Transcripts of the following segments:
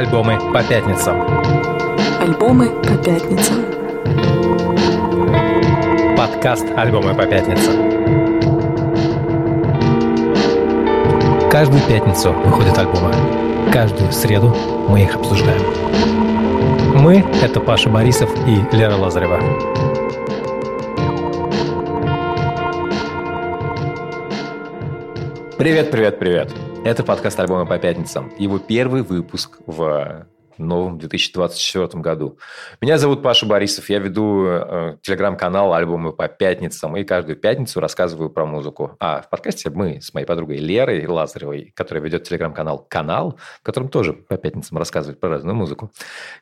Альбомы по пятницам. Альбомы по пятницам. Подкаст «Альбомы по пятницам». Каждую пятницу выходят альбомы. Каждую среду мы их обсуждаем. Мы — это Паша Борисов и Лера Лазарева. Привет, привет, привет. Это подкаст альбома по пятницам. Его первый выпуск в новом 2024 году. Меня зовут Паша Борисов, я веду э, телеграм-канал «Альбомы по пятницам» и каждую пятницу рассказываю про музыку. А в подкасте мы с моей подругой Лерой Лазаревой, которая ведет телеграм-канал «Канал», в котором тоже по пятницам рассказывает про разную музыку.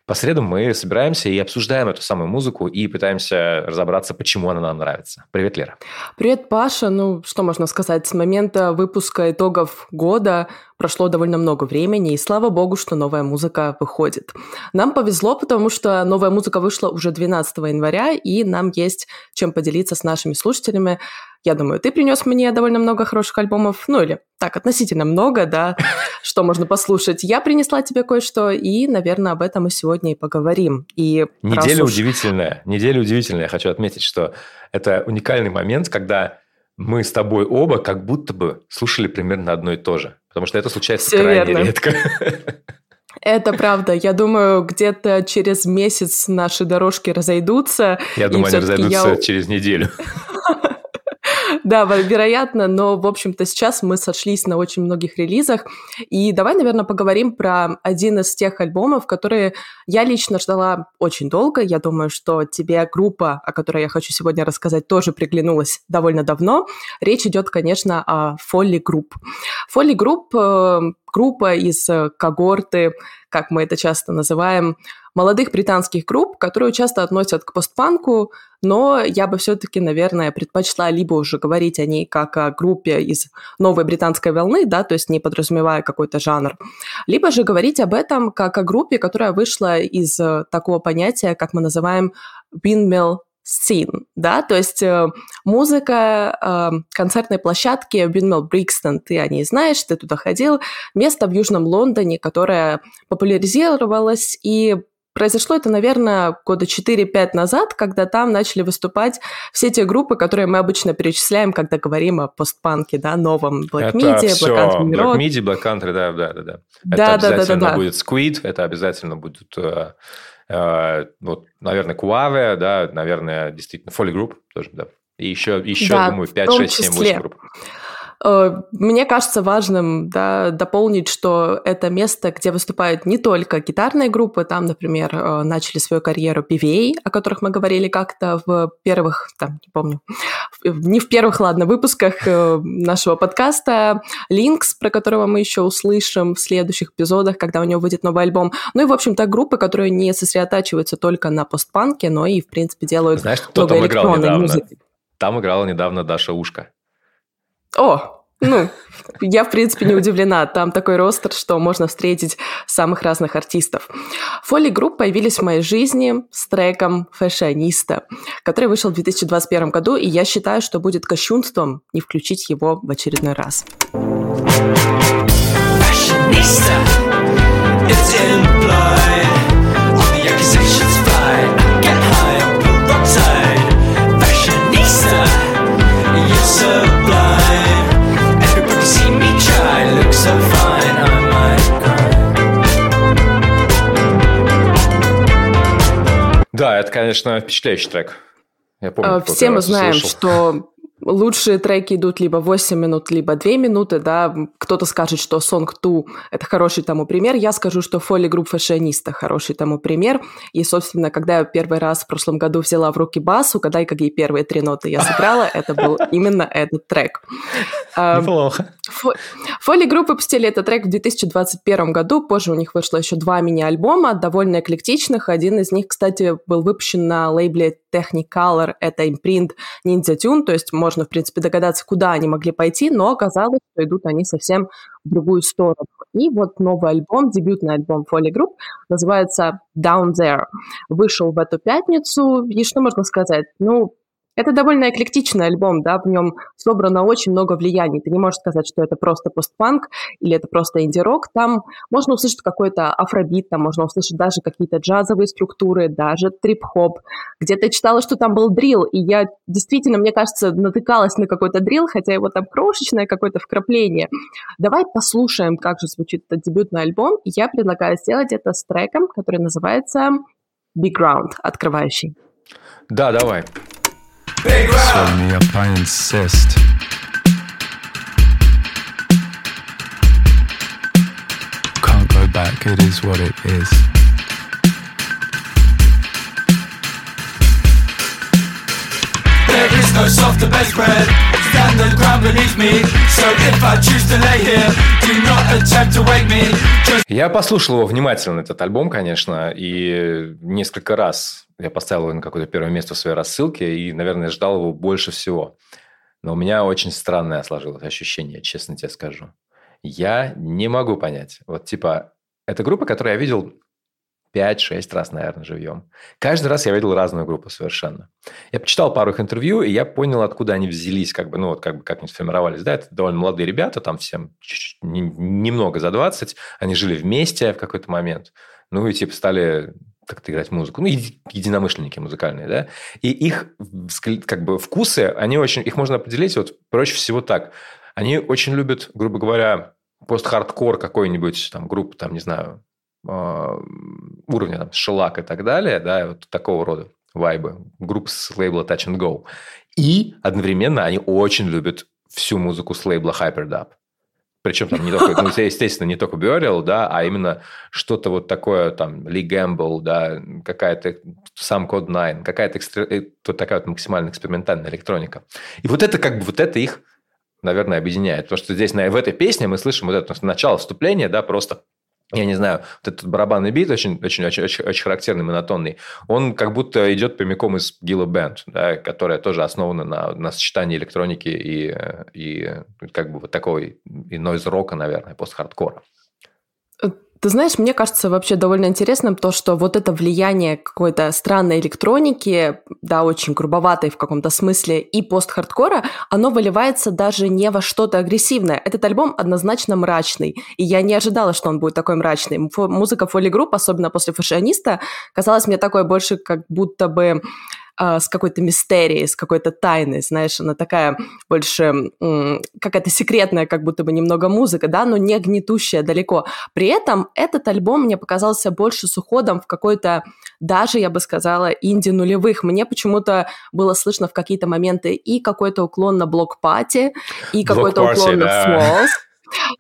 По средам мы собираемся и обсуждаем эту самую музыку и пытаемся разобраться, почему она нам нравится. Привет, Лера. Привет, Паша. Ну, что можно сказать? С момента выпуска итогов года прошло довольно много времени, и слава богу, что новая музыка выходит. Нам повезло, потому что новая музыка вышла уже 12 января, и нам есть чем поделиться с нашими слушателями. Я думаю, ты принес мне довольно много хороших альбомов, ну или так, относительно много, да, что можно послушать. Я принесла тебе кое-что, и, наверное, об этом мы сегодня и поговорим. И неделя уж... удивительная, неделя удивительная. Я хочу отметить, что это уникальный момент, когда мы с тобой оба как будто бы слушали примерно одно и то же. Потому что это случается Все крайне верно. редко. Это правда. Я думаю, где-то через месяц наши дорожки разойдутся. Я думаю, они разойдутся я... через неделю. Да, вероятно, но, в общем-то, сейчас мы сошлись на очень многих релизах. И давай, наверное, поговорим про один из тех альбомов, которые я лично ждала очень долго. Я думаю, что тебе группа, о которой я хочу сегодня рассказать, тоже приглянулась довольно давно. Речь идет, конечно, о Folly Group. Folly Group э, группа из э, когорты, как мы это часто называем, молодых британских групп, которые часто относят к постпанку, но я бы все-таки, наверное, предпочла либо уже говорить о ней как о группе из новой британской волны, да, то есть не подразумевая какой-то жанр, либо же говорить об этом как о группе, которая вышла из э, такого понятия, как мы называем windmill scene, да, то есть э, музыка э, концертной площадки Windmill Brixton, ты о ней знаешь, ты туда ходил, место в Южном Лондоне, которое популяризировалось и Произошло это, наверное, года 4-5 назад, когда там начали выступать все те группы, которые мы обычно перечисляем, когда говорим о постпанке, да, новом Black это Midi, все. Black Country Black Midi, Black Country, да, да, да. да. Да, это да, обязательно да, да, будет Squid, это обязательно будет э, Э, вот, наверное, Куаве, да, наверное, действительно, Folly Group тоже, да. И еще, еще да, думаю, 5, 6, 7, 8 групп. Э, мне кажется важным да, дополнить, что это место, где выступают не только гитарные группы, там, например, э, начали свою карьеру PVA, о которых мы говорили как-то в первых, там, не помню, не в первых, ладно, выпусках э, нашего подкаста, Линкс, про которого мы еще услышим в следующих эпизодах, когда у него выйдет новый альбом. Ну и, в общем-то, группы, которые не сосредотачиваются только на постпанке, но и, в принципе, делают Знаешь, кто много недавно? Музыки. Там играла недавно Даша Ушка. О, ну, я, в принципе, не удивлена. Там такой ростер, что можно встретить самых разных артистов. Фоли групп появились в моей жизни с треком «Фэшиониста», который вышел в 2021 году, и я считаю, что будет кощунством не включить его в очередной раз. Fashionista, it's implied. Да, это, конечно, впечатляющий трек. Я помню, Все мы знаем, слышал. что лучшие треки идут либо 8 минут, либо 2 минуты, да, кто-то скажет, что Song 2 – это хороший тому пример, я скажу, что Foley Group Fashionista – хороший тому пример, и, собственно, когда я первый раз в прошлом году взяла в руки бас, угадай, какие первые три ноты я сыграла, это был именно этот трек. Неплохо. Foley Group выпустили этот трек в 2021 году, позже у них вышло еще два мини-альбома, довольно эклектичных, один из них, кстати, был выпущен на лейбле Technicolor, это импринт Ninja Tune, то есть можно, в принципе, догадаться, куда они могли пойти, но оказалось, что идут они совсем в другую сторону. И вот новый альбом, дебютный альбом Foley Group, называется Down There. Вышел в эту пятницу, и что можно сказать? Ну, Это довольно эклектичный альбом, да, в нем собрано очень много влияний. Ты не можешь сказать, что это просто постпанк или это просто инди-рок. Там можно услышать какой-то афробит, там можно услышать даже какие-то джазовые структуры, даже трип-хоп. Где-то читала, что там был дрил, и я действительно, мне кажется, натыкалась на какой-то дрил, хотя его там крошечное какое-то вкрапление. Давай послушаем, как же звучит этот дебютный альбом, и я предлагаю сделать это с треком, который называется Big Ground, открывающий. Да, давай. Big me up, I insist. Can't go back, it is what it is. No softer bedspread than the ground beneath me. So if I choose to lay here, do not attempt to wake me. Just... Я послушал его внимательно, этот альбом, конечно, и несколько раз я поставил его на какое-то первое место в своей рассылке и, наверное, ждал его больше всего. Но у меня очень странное сложилось ощущение, честно тебе скажу. Я не могу понять. Вот типа, это группа, которую я видел 5-6 раз, наверное, живьем. Каждый раз я видел разную группу совершенно. Я почитал пару их интервью, и я понял, откуда они взялись, как бы, ну, вот как бы как они сформировались. Да, это довольно молодые ребята, там всем чуть-чуть, немного за 20. Они жили вместе в какой-то момент. Ну, и типа стали как-то играть музыку. Ну, единомышленники музыкальные, да. И их как бы вкусы, они очень... Их можно определить вот проще всего так. Они очень любят, грубо говоря, пост-хардкор какой-нибудь, там, группы, там, не знаю, уровня, там, шелак и так далее, да, вот такого рода вайбы, группы с лейбла Touch and Go. И одновременно они очень любят всю музыку с лейбла Hyperdub. Причем там не только, ну, естественно, не только Burial, да, а именно что-то вот такое, там, Lee Gamble, да, какая-то сам Code 9, какая-то экстр... Э, вот такая вот максимально экспериментальная электроника. И вот это как бы, вот это их, наверное, объединяет. Потому что здесь, в этой песне мы слышим вот это начало вступления, да, просто я не знаю, вот этот барабанный бит очень, очень, очень, очень, очень характерный, монотонный, он как будто идет прямиком из Gilla Band, да, которая тоже основана на, на сочетании электроники и, и как бы вот такой и нойз-рока, наверное, пост-хардкора. Ты знаешь, мне кажется вообще довольно интересным то, что вот это влияние какой-то странной электроники, да, очень грубоватой в каком-то смысле, и пост-хардкора, оно выливается даже не во что-то агрессивное. Этот альбом однозначно мрачный, и я не ожидала, что он будет такой мрачный. Музыка Folly Group, особенно после «Fashionista», казалась мне такой больше как будто бы а, с какой-то мистерией, с какой-то тайной, знаешь, она такая больше какая-то секретная, как будто бы немного музыка, да, но не гнетущая далеко. При этом этот альбом мне показался больше с уходом в какой-то, даже, я бы сказала, инди нулевых. Мне почему-то было слышно в какие-то моменты и какой-то уклон на блок-пати, и какой-то уклон да. на Falls,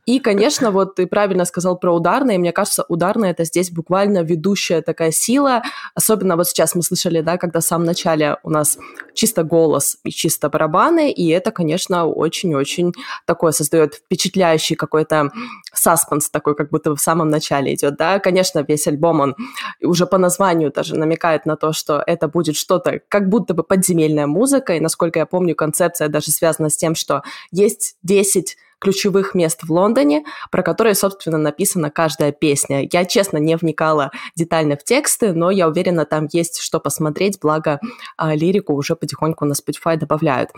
и, конечно, вот ты правильно сказал про ударные. Мне кажется, ударные это здесь буквально ведущая такая сила. Особенно вот сейчас мы слышали, да, когда в самом начале у нас чисто голос и чисто барабаны, и это, конечно, очень-очень такое создает впечатляющий какой-то саспенс такой, как будто в самом начале идет, да. Конечно, весь альбом, он уже по названию даже намекает на то, что это будет что-то как будто бы подземельная музыка, и, насколько я помню, концепция даже связана с тем, что есть 10 ключевых мест в Лондоне, про которые, собственно, написана каждая песня. Я, честно, не вникала детально в тексты, но я уверена, там есть что посмотреть, благо а, лирику уже потихоньку на Spotify добавляют.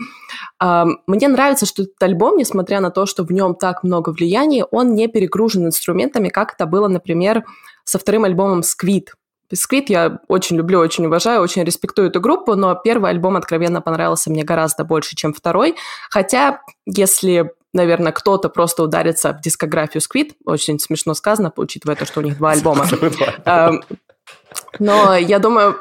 А, мне нравится, что этот альбом, несмотря на то, что в нем так много влияний, он не перегружен инструментами, как это было, например, со вторым альбомом «Сквит», Бисквит я очень люблю, очень уважаю, очень респектую эту группу, но первый альбом откровенно понравился мне гораздо больше, чем второй. Хотя, если наверное, кто-то просто ударится в дискографию Squid. Очень смешно сказано, учитывая то, что у них два альбома. Эм, но я думаю,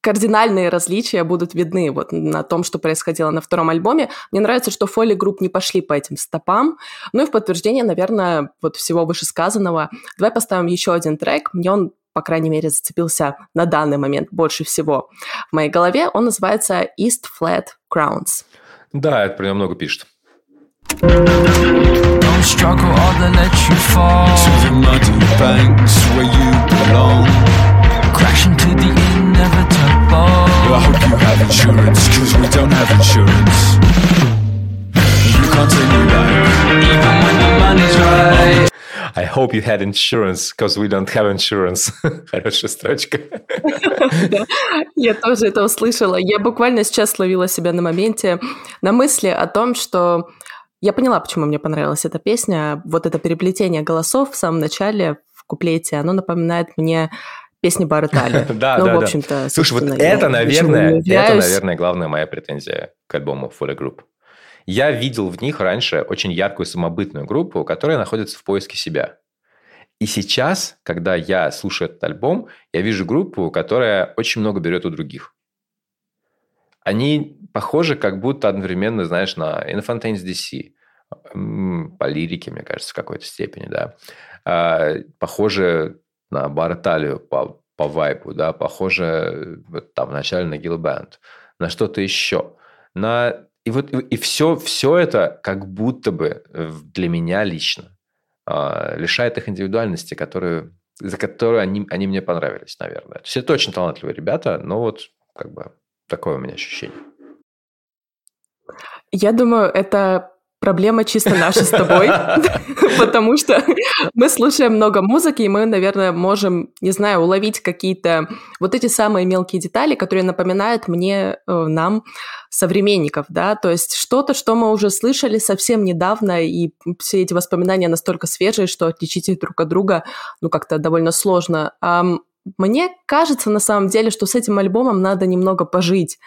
кардинальные различия будут видны вот на том, что происходило на втором альбоме. Мне нравится, что Folly Group не пошли по этим стопам. Ну и в подтверждение, наверное, вот всего вышесказанного, давай поставим еще один трек. Мне он по крайней мере, зацепился на данный момент больше всего в моей голове. Он называется East Flat Crows. Да, это про него много пишет. Don't struggle or they let you fall To the muddy banks where you belong Crash into the inevitable I hope you have insurance Cause we don't have insurance You can't take me back Even when the money's right I hope you had insurance, because we don't have insurance. Хорошая строчка. Я тоже это услышала. Я буквально сейчас словила себя на моменте, на мысли о том, что я поняла, почему мне понравилась эта песня. Вот это переплетение голосов в самом начале, в куплете, оно напоминает мне песни Барретали. Да, ну, да, в общем-то, да. Слушай, вот это, наверное, это, наверное, главная моя претензия к альбому Fully Group. Я видел в них раньше очень яркую самобытную группу, которая находится в поиске себя. И сейчас, когда я слушаю этот альбом, я вижу группу, которая очень много берет у других. Они похожи как будто одновременно, знаешь, на Infantains DC. По лирике, мне кажется, в какой-то степени, да. А, похожи на Бараталию по, по вайпу, да, похоже вот, там вначале на Гилбэнд, на что-то еще. На... И вот и все, все это как будто бы для меня лично э, лишает их индивидуальности, которую, за которую они, они мне понравились, наверное. То есть это очень талантливые ребята, но вот как бы такое у меня ощущение. Я думаю, это проблема чисто наша с тобой, потому что мы слушаем много музыки, и мы, наверное, можем, не знаю, уловить какие-то вот эти самые мелкие детали, которые напоминают мне, э, нам, современников, да, то есть что-то, что мы уже слышали совсем недавно, и все эти воспоминания настолько свежие, что отличить их друг от друга, ну, как-то довольно сложно. Мне кажется, на самом деле, что с этим альбомом надо немного пожить.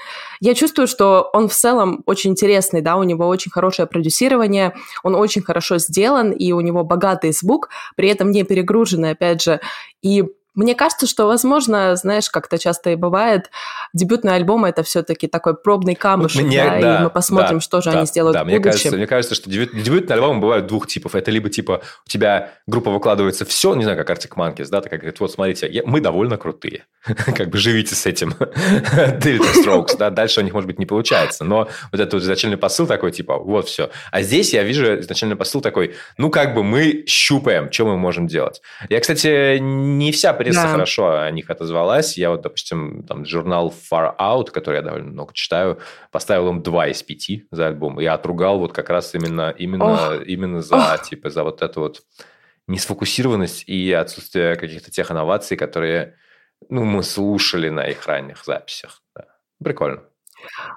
Я чувствую, что он в целом очень интересный, да, у него очень хорошее продюсирование, он очень хорошо сделан, и у него богатый звук, при этом не перегруженный, опять же. И мне кажется, что, возможно, знаешь, как-то часто и бывает, дебютный альбом это все-таки такой пробный камушек, мне, да, да, и мы посмотрим, да, что же да, они сделают да, в мне кажется, мне кажется, что дебют, дебютные альбомы бывают двух типов. Это либо типа у тебя группа выкладывается все, не знаю, как Arctic Monkeys, да, так как говорит, вот смотрите, я, мы довольно крутые, как бы живите с этим. Delta Strokes, да, дальше у них, может быть, не получается, но вот этот изначальный посыл такой, типа, вот все. А здесь я вижу изначальный посыл такой, ну, как бы мы щупаем, что мы можем делать. Я, кстати, не вся пресса да. хорошо о них отозвалась. Я вот, допустим, там журнал Far Out, который я довольно много читаю, поставил им 2 из 5 за альбом. Я отругал вот как раз именно, именно, Ох. именно за, Ох. типа, за вот эту вот несфокусированность и отсутствие каких-то тех инноваций, которые ну, мы слушали на их ранних записях. Да. Прикольно.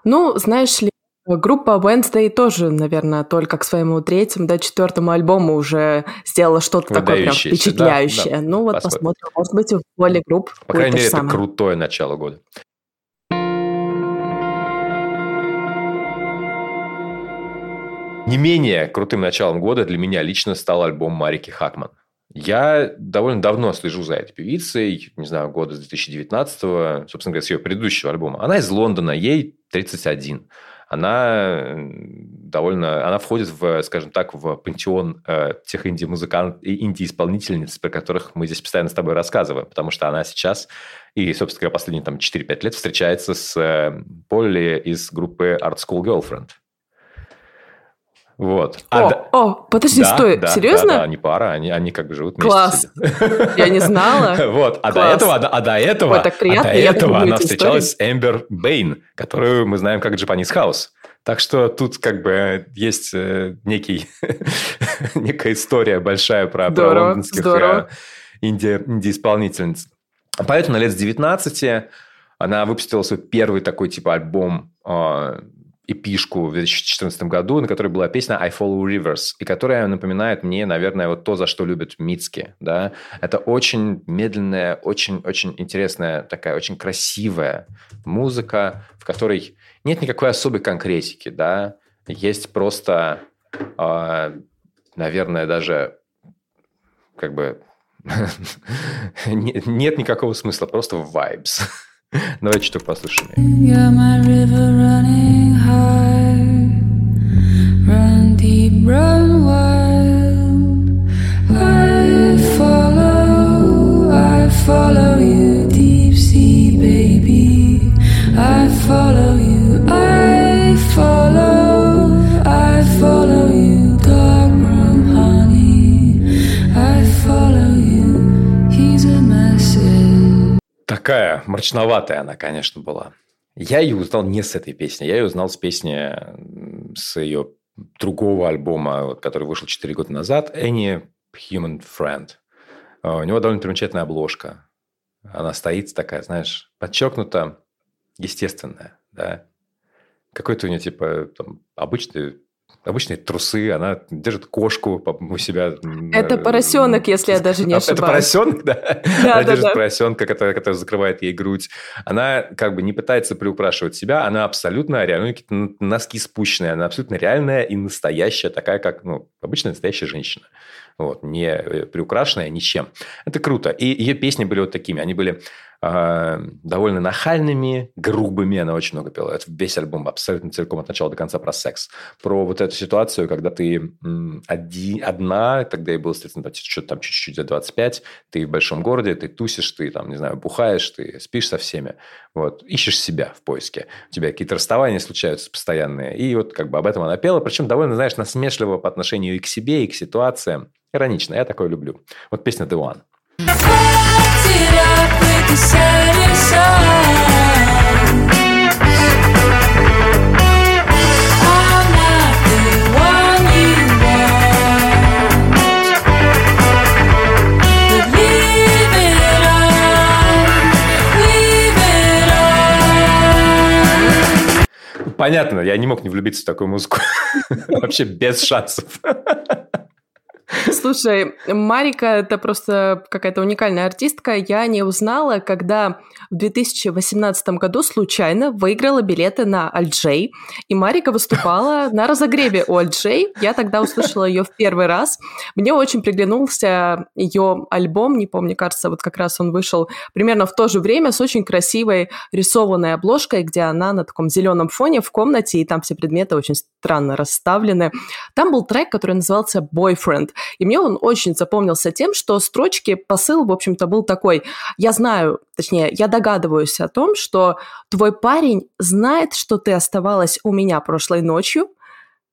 Ну, знаешь ли, Группа Wednesday тоже, наверное, только к своему третьему, да, четвертому альбому уже сделала что-то такое прям впечатляющее. Да, да. Ну вот посмотрим. посмотрим. Может быть, в воле групп По крайней мере, это самое. крутое начало года. Не менее крутым началом года для меня лично стал альбом Марики Хакман. Я довольно давно слежу за этой певицей, не знаю, года с 2019-го, собственно говоря, с ее предыдущего альбома. Она из Лондона, ей 31 она довольно, она входит в, скажем так, в пантеон э, тех инди-музыкантов и инди-исполнительниц, про которых мы здесь постоянно с тобой рассказываем, потому что она сейчас и, собственно говоря, последние там 4-5 лет встречается с э, Полли из группы Art School Girlfriend. Вот. А о, да... о, подожди, да, стой, да, серьезно? Да, да, они пара, они, они как бы живут вместе. Класс, я не знала. Вот, а до этого, а до этого, а до этого она встречалась с Эмбер Бэйн, которую мы знаем как Japanese House. Так что тут как бы есть э, некий, некая история большая про, здорово, про лондонских здорово. Э, инди, инди-исполнительниц. Поэтому на лет с 19 она выпустила свой первый такой типа альбом э, эпишку в 2014 году, на которой была песня «I Follow Rivers», и которая напоминает мне, наверное, вот то, за что любят Мицки. Да? Это очень медленная, очень-очень интересная, такая очень красивая музыка, в которой нет никакой особой конкретики. Да? Есть просто, э, наверное, даже как бы нет никакого смысла, просто vibes. Давай чуток послушаем. Run deep, run wild. I follow, I follow you, deep sea baby. I follow you, I follow, Такая мрачноватая она, конечно, была. Я ее узнал не с этой песни, я ее узнал с песни, с ее другого альбома, который вышел 4 года назад. Any Human Friend. А, у него довольно примечательная обложка. Она стоит такая, знаешь, подчеркнуто естественная, да. Какой-то у нее, типа, там, обычный обычные трусы, она держит кошку у себя. Это поросенок, если я даже не ошибаюсь. Это поросенок, да? да она да, держит да. поросенка, который, который закрывает ей грудь. Она как бы не пытается приукрашивать себя, она абсолютно какие-то носки спущенные, она абсолютно реальная и настоящая, такая, как ну, обычная настоящая женщина. Вот, не э, приукрашенная ничем. Это круто. И ее песни были вот такими. Они были довольно нахальными, грубыми. Она очень много пела. Это весь альбом абсолютно целиком от начала до конца про секс. Про вот эту ситуацию, когда ты один, одна, тогда ей было, естественно, что-то там чуть-чуть за 25, ты в большом городе, ты тусишь, ты там, не знаю, бухаешь, ты спишь со всеми. Вот, ищешь себя в поиске. У тебя какие-то расставания случаются постоянные. И вот как бы об этом она пела. Причем довольно, знаешь, насмешливо по отношению и к себе, и к ситуациям. Иронично. Я такое люблю. Вот песня «The One». Понятно, я не мог не влюбиться в такую музыку. Вообще без шансов. Слушай, Марика – это просто какая-то уникальная артистка. Я не узнала, когда в 2018 году случайно выиграла билеты на Альджей, и Марика выступала на разогреве у Альджей. Я тогда услышала ее в первый раз. Мне очень приглянулся ее альбом, не помню, кажется, вот как раз он вышел примерно в то же время с очень красивой рисованной обложкой, где она на таком зеленом фоне в комнате, и там все предметы очень странно расставлены. Там был трек, который назывался «Boyfriend», и мне он очень запомнился тем, что строчки, посыл, в общем-то, был такой. Я знаю, точнее, я догадываюсь о том, что твой парень знает, что ты оставалась у меня прошлой ночью,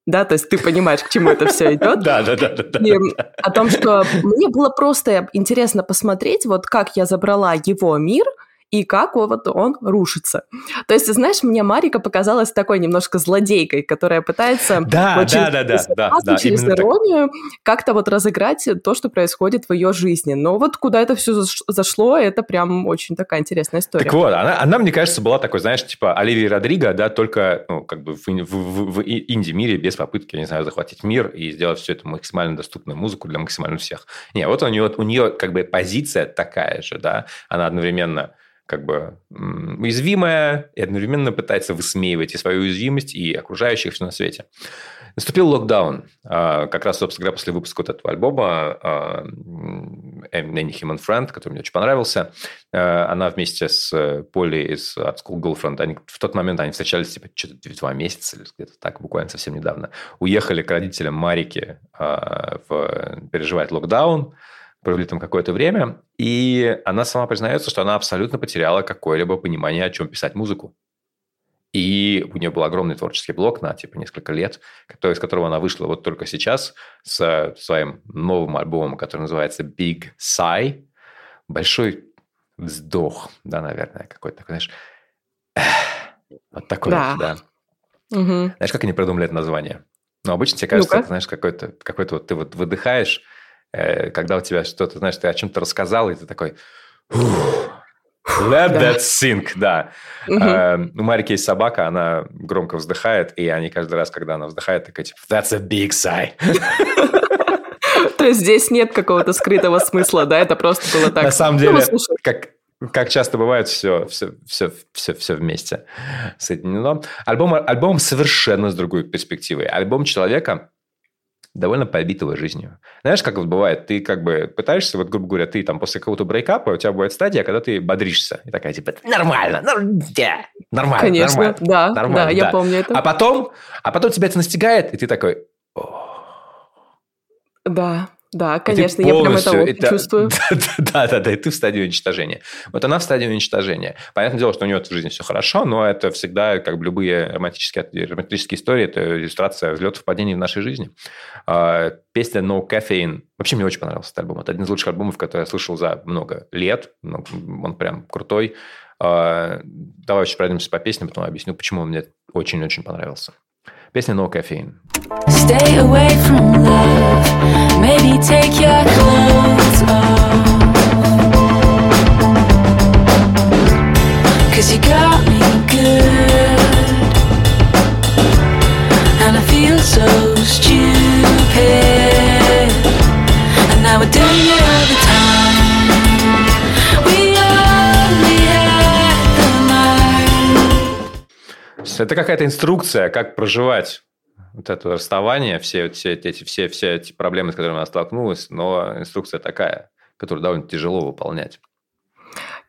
да, то есть ты понимаешь, к чему это все идет. Да, да, да, да. И о том, что мне было просто интересно посмотреть, вот как я забрала его мир – и как вот он рушится. То есть, знаешь, мне Марика показалась такой немножко злодейкой, которая пытается да, очень да, да, да, да, да, через иронию как-то вот разыграть то, что происходит в ее жизни. Но вот куда это все зашло, это прям очень такая интересная история. Так вот, она, она мне кажется, была такой, знаешь, типа Оливия Родриго, да, только ну, как бы в, в, в инди-мире без попытки, не знаю, захватить мир и сделать все это максимально доступную музыку для максимально всех. Не, вот у нее, у нее как бы позиция такая же, да, она одновременно как бы уязвимая и одновременно пытается высмеивать и свою уязвимость, и окружающих все на свете. Наступил локдаун. А, как раз, собственно говоря, после выпуска вот этого альбома Any Human Friend, который мне очень понравился, а, она вместе с Поли из от School Girlfriend, они, в тот момент они встречались типа что-то два месяца или где-то так, буквально совсем недавно, уехали к родителям Марики а, в, переживать локдаун, провели там какое-то время, и она сама признается, что она абсолютно потеряла какое-либо понимание, о чем писать музыку. И у нее был огромный творческий блок на типа несколько лет, который, из которого она вышла вот только сейчас с своим новым альбомом, который называется Big Sigh. Большой вздох, да, наверное, какой-то такой, знаешь, вот такой, да. да. Угу. Знаешь, как они придумали это название? Ну, обычно тебе кажется, ну это, знаешь, какой-то какой вот ты вот выдыхаешь, Э, когда у тебя что-то, знаешь, ты о чем-то рассказал, и ты такой... Let that sink, да. Uh, у Марики есть собака, она громко вздыхает, и они каждый раз, когда она вздыхает, такая типа, that's a big sigh. То есть здесь нет какого-то скрытого смысла, да? Это просто было так. На самом ну, деле, как, как часто бывает, все, все, все, все, все вместе соединено. Альбом, альбом совершенно с другой перспективой. Альбом человека, довольно побитого жизнью. Знаешь, как вот бывает, ты как бы пытаешься, вот, грубо говоря, ты там после какого-то брейкапа, у тебя бывает стадия, когда ты бодришься. И такая, типа, нормально, нормально, нормально, Конечно, нормально, да, нормально, да, я помню это. А потом, а потом тебя это настигает, и ты такой... Да, да, конечно, я прям это, это чувствую. Да, да, да, и ты в стадии уничтожения. Вот она в стадии уничтожения. Понятное дело, что у нее в жизни все хорошо, но это всегда, как бы любые романтические, романтические истории, это иллюстрация взлетов и падений в нашей жизни. А, песня No Caffeine. Вообще мне очень понравился этот альбом. Это один из лучших альбомов, который я слышал за много лет. Ну, он прям крутой. А, давай еще пройдемся по песням, потом объясню, почему он мне очень-очень понравился. Песня No Caffeine. Stay away from love. Это какая-то инструкция, как проживать вот это расставание, все, все, эти, все, все эти проблемы, с которыми она столкнулась, но инструкция такая, которую довольно тяжело выполнять.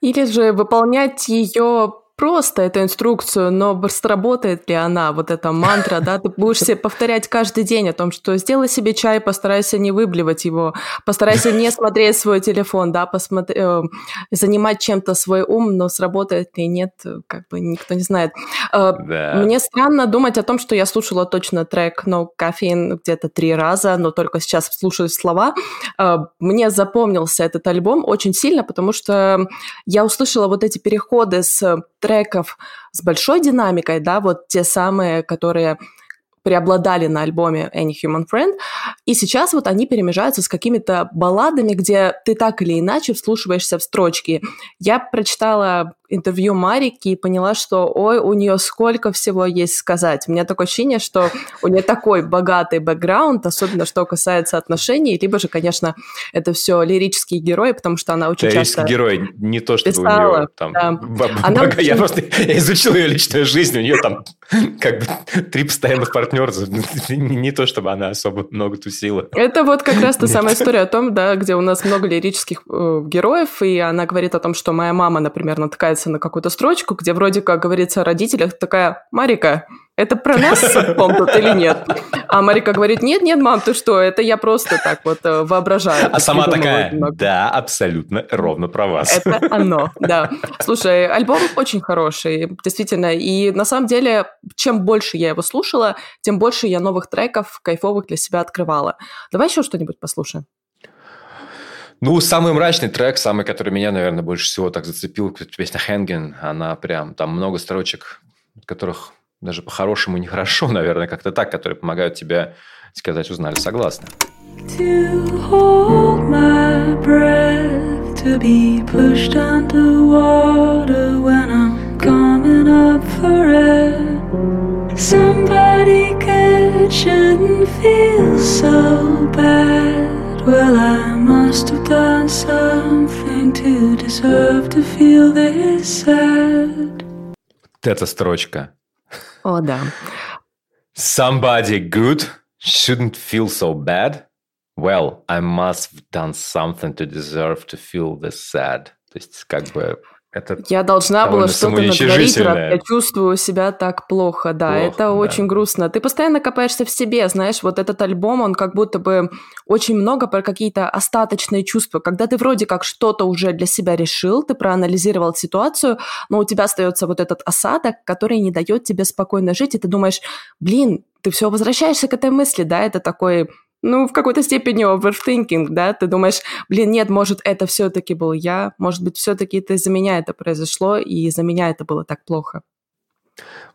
Или же выполнять ее просто эту инструкцию, но сработает ли она, вот эта мантра, да, ты будешь себе повторять каждый день о том, что сделай себе чай, постарайся не выблевать его, постарайся не смотреть свой телефон, да, посмотри, э, занимать чем-то свой ум, но сработает ли нет, как бы никто не знает. Э, Да. Мне странно думать о том, что я слушала точно трек No Caffeine где-то три раза, но только сейчас слушаю слова. Э, Мне запомнился этот альбом очень сильно, потому что я услышала вот эти переходы с треков с большой динамикой, да, вот те самые, которые преобладали на альбоме Any Human Friend, и сейчас вот они перемежаются с какими-то балладами, где ты так или иначе вслушиваешься в строчки. Я прочитала интервью Марики и поняла, что ой, у нее сколько всего есть сказать. У меня такое ощущение, что у нее такой богатый бэкграунд, особенно что касается отношений, либо же, конечно, это все лирические герои, потому что она очень Лирический часто... герой, не то, чтобы у нее там... да. б- б- Она бога- Я очень- просто я изучил ее личную жизнь, у нее там как бы три постоянных партнера. Не не то, чтобы она особо много тусила. Это вот как раз та самая история о том, да, где у нас много лирических э, героев, и она говорит о том, что моя мама, например, натыкается на какую-то строчку, где вроде как говорится о родителях, такая, Марика, это про нас ситком тут или нет? А Марика говорит, нет, нет, мам, ты что, это я просто так вот э, воображаю. А сама такая, немного». да, абсолютно ровно про вас. Это оно, да. Слушай, альбом очень хороший, действительно. И на самом деле, чем больше я его слушала, тем больше я новых треков кайфовых для себя открывала. Давай еще что-нибудь послушаем. Ну, самый мрачный трек, самый, который меня, наверное, больше всего так зацепил, песня Хэнген. Она прям, там много строчек, от которых даже по-хорошему нехорошо, наверное, как-то так, которые помогают тебе сказать «узнали, согласны». To hold my breath, to be pushed underwater when I'm coming up for air. Somebody good shouldn't feel so bad. Well, I must have done something to deserve to feel this sad. Вот эта строчка. О, да. Somebody good shouldn't feel so bad. Well, I must have done something to deserve to feel this sad. То есть, как бы, это... Я должна была что-то натворить, я чувствую себя так плохо, да, Плохо, это да. очень грустно. Ты постоянно копаешься в себе, знаешь, вот этот альбом, он как будто бы очень много про какие-то остаточные чувства, когда ты вроде как что-то уже для себя решил, ты проанализировал ситуацию, но у тебя остается вот этот осадок, который не дает тебе спокойно жить, и ты думаешь, блин, ты все возвращаешься к этой мысли, да, это такой ну, в какой-то степени overthinking, да, ты думаешь, блин, нет, может, это все-таки был я, может быть, все-таки это из-за меня это произошло, и из-за меня это было так плохо.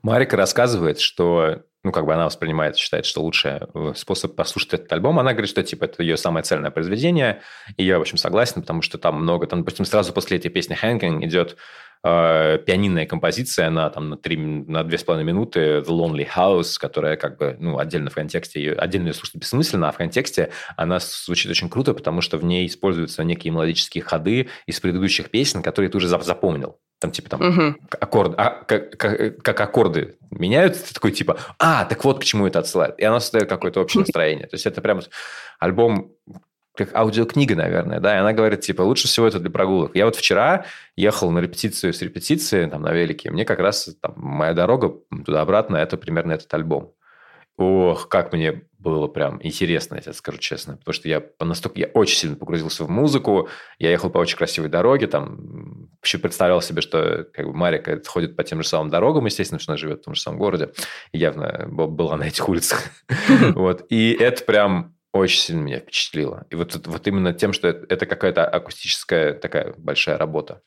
Марика рассказывает, что, ну, как бы она воспринимает, считает, что лучший э, способ послушать этот альбом. Она говорит, что, типа, это ее самое цельное произведение. И я, в общем, согласен, потому что там много... Там, допустим, сразу после этой песни «Hanging» идет э, пианинная композиция на, там, на, три, на две с половиной минуты «The Lonely House», которая как бы, ну, отдельно в контексте, ее, отдельно ее слушать бессмысленно, а в контексте она звучит очень круто, потому что в ней используются некие мелодические ходы из предыдущих песен, которые ты уже зап- запомнил. Там, типа, там, Мгм. аккорд, а, как, как, как аккорды меняются, ты такой типа, а, так вот к чему это отсылает. И оно создает какое-то общее настроение. То есть это прям альбом как аудиокнига, наверное, да, и она говорит, типа, лучше всего это для прогулок. Я вот вчера ехал на репетицию с репетиции, там, на велике, мне как раз там, моя дорога туда-обратно, это примерно этот альбом. Ох, как мне было прям интересно, я тебе скажу честно, потому что я настолько, я очень сильно погрузился в музыку, я ехал по очень красивой дороге, там, еще представлял себе, что как бы Марика ходит по тем же самым дорогам, естественно, что она живет в том же самом городе, явно была на этих улицах. Вот, и это прям очень сильно меня впечатлило. И вот, вот именно тем, что это это какая-то акустическая такая большая работа.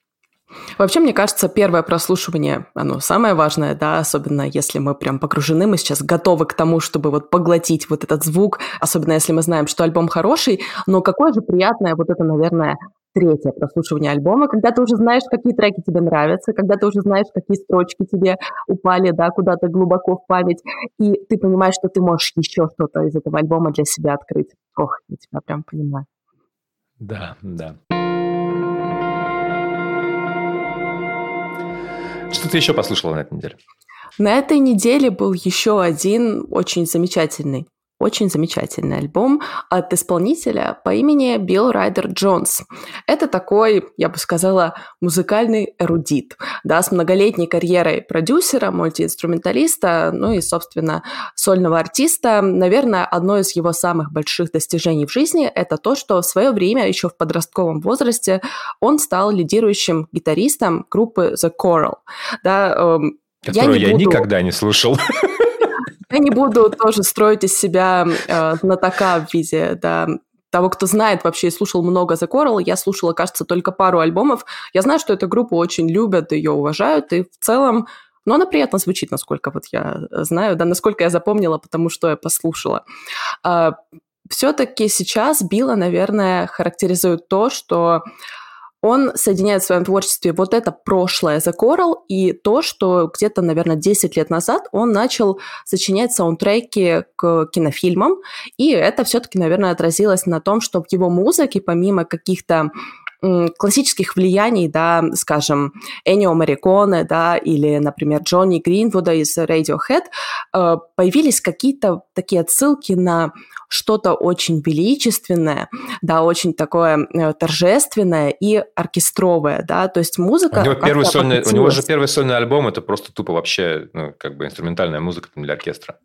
Вообще, мне кажется, первое прослушивание, оно самое важное, да, особенно если мы прям погружены, мы сейчас готовы к тому, чтобы вот поглотить вот этот звук, особенно если мы знаем, что альбом хороший, но какое же приятное вот это, наверное, третье прослушивание альбома, когда ты уже знаешь, какие треки тебе нравятся, когда ты уже знаешь, какие строчки тебе упали, да, куда-то глубоко в память, и ты понимаешь, что ты можешь еще что-то из этого альбома для себя открыть. Ох, я тебя прям понимаю. Да, да. Что ты еще послушала на этой неделе? На этой неделе был еще один очень замечательный очень замечательный альбом от исполнителя по имени Билл Райдер Джонс. Это такой, я бы сказала, музыкальный эрудит, да, с многолетней карьерой продюсера, мультиинструменталиста, ну и, собственно, сольного артиста. Наверное, одно из его самых больших достижений в жизни – это то, что в свое время, еще в подростковом возрасте, он стал лидирующим гитаристом группы The Coral. Да, эм, Которую я, не я буду... никогда не слушал. Я не буду тоже строить из себя э, знатока в виде, да, того, кто знает вообще и слушал много The Coral, я слушала, кажется, только пару альбомов. Я знаю, что эту группу очень любят, ее уважают, и в целом но она приятно звучит, насколько вот я знаю, да, насколько я запомнила, потому что я послушала. А, все-таки сейчас Билла, наверное, характеризует то, что он соединяет в своем творчестве вот это прошлое The Coral и то, что где-то, наверное, 10 лет назад он начал сочинять саундтреки к кинофильмам, и это все-таки, наверное, отразилось на том, что в его музыке, помимо каких-то классических влияний, да, скажем, Энио Мариконе, да, или, например, Джонни Гринвуда из Radiohead, э, появились какие-то такие отсылки на что-то очень величественное, да, очень такое э, торжественное и оркестровое, да, то есть музыка... У него, первый сольный, у него же первый сольный альбом, это просто тупо вообще, ну, как бы инструментальная музыка для оркестра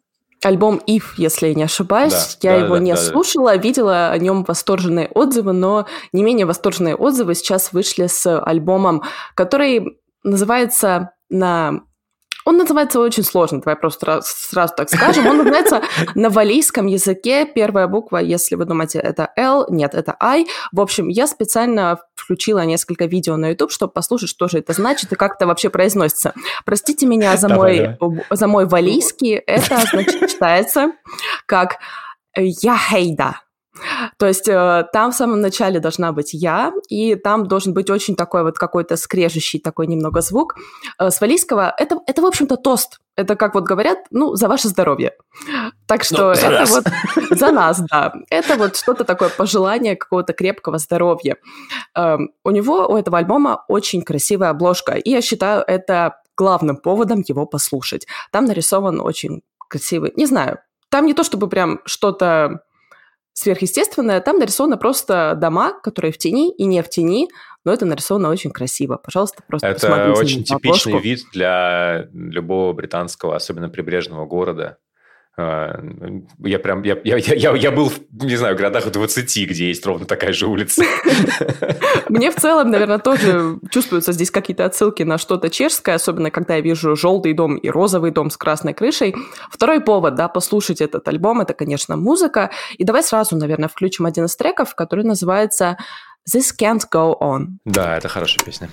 альбом If, если я не ошибаюсь. Да, я да, его да, не да, слушала, да. видела о нем восторженные отзывы, но не менее восторженные отзывы сейчас вышли с альбомом, который называется на он называется очень сложно, давай просто сразу так скажем. Он называется на валийском языке. Первая буква, если вы думаете, это L, нет, это I. В общем, я специально включила несколько видео на YouTube, чтобы послушать, что же это значит и как это вообще произносится. Простите меня за мой, за мой валийский. Это, значит, читается как «Я то есть э, там в самом начале должна быть я, и там должен быть очень такой вот какой-то скрежущий такой немного звук. Э, с валийского это, это, в общем-то, тост. Это, как вот говорят, ну, за ваше здоровье. Так ну, что ну, это нас. вот за нас, да. Это вот что-то такое пожелание какого-то крепкого здоровья. Э, у него, у этого альбома очень красивая обложка, и я считаю это главным поводом его послушать. Там нарисован очень красивый, не знаю, там не то чтобы прям что-то сверхъестественное, там нарисованы просто дома, которые в тени и не в тени, но это нарисовано очень красиво. Пожалуйста, просто Это очень типичный вид для любого британского, особенно прибрежного города. А, я прям, я, я, я, я был, не знаю, в городах 20, где есть ровно такая же улица. Мне в целом, наверное, тоже чувствуются здесь какие-то отсылки на что-то чешское, особенно когда я вижу желтый дом и розовый дом с красной крышей. Второй повод, да, послушать этот альбом, это, конечно, музыка. И давай сразу, наверное, включим один из треков, который называется «This Can't Go On». Да, это хорошая песня.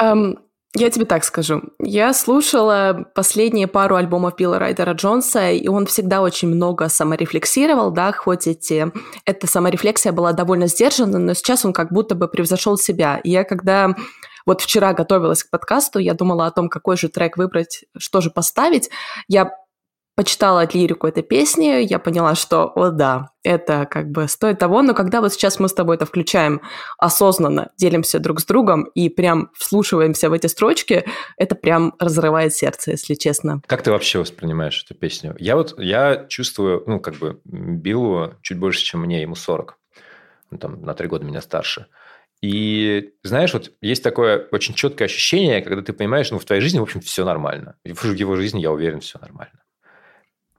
Um, Я тебе так скажу. Я слушала последние пару альбомов Билла Райдера Джонса, и он всегда очень много саморефлексировал, да, хоть эти, эта саморефлексия была довольно сдержана, но сейчас он как будто бы превзошел себя. И я когда вот вчера готовилась к подкасту, я думала о том, какой же трек выбрать, что же поставить. Я почитала лирику этой песни, я поняла, что, о да, это как бы стоит того, но когда вот сейчас мы с тобой это включаем осознанно, делимся друг с другом и прям вслушиваемся в эти строчки, это прям разрывает сердце, если честно. Как ты вообще воспринимаешь эту песню? Я вот, я чувствую, ну, как бы Биллу чуть больше, чем мне, ему 40. Ну, там, на три года меня старше. И знаешь, вот есть такое очень четкое ощущение, когда ты понимаешь, ну, в твоей жизни, в общем, все нормально. В его жизни, я уверен, все нормально.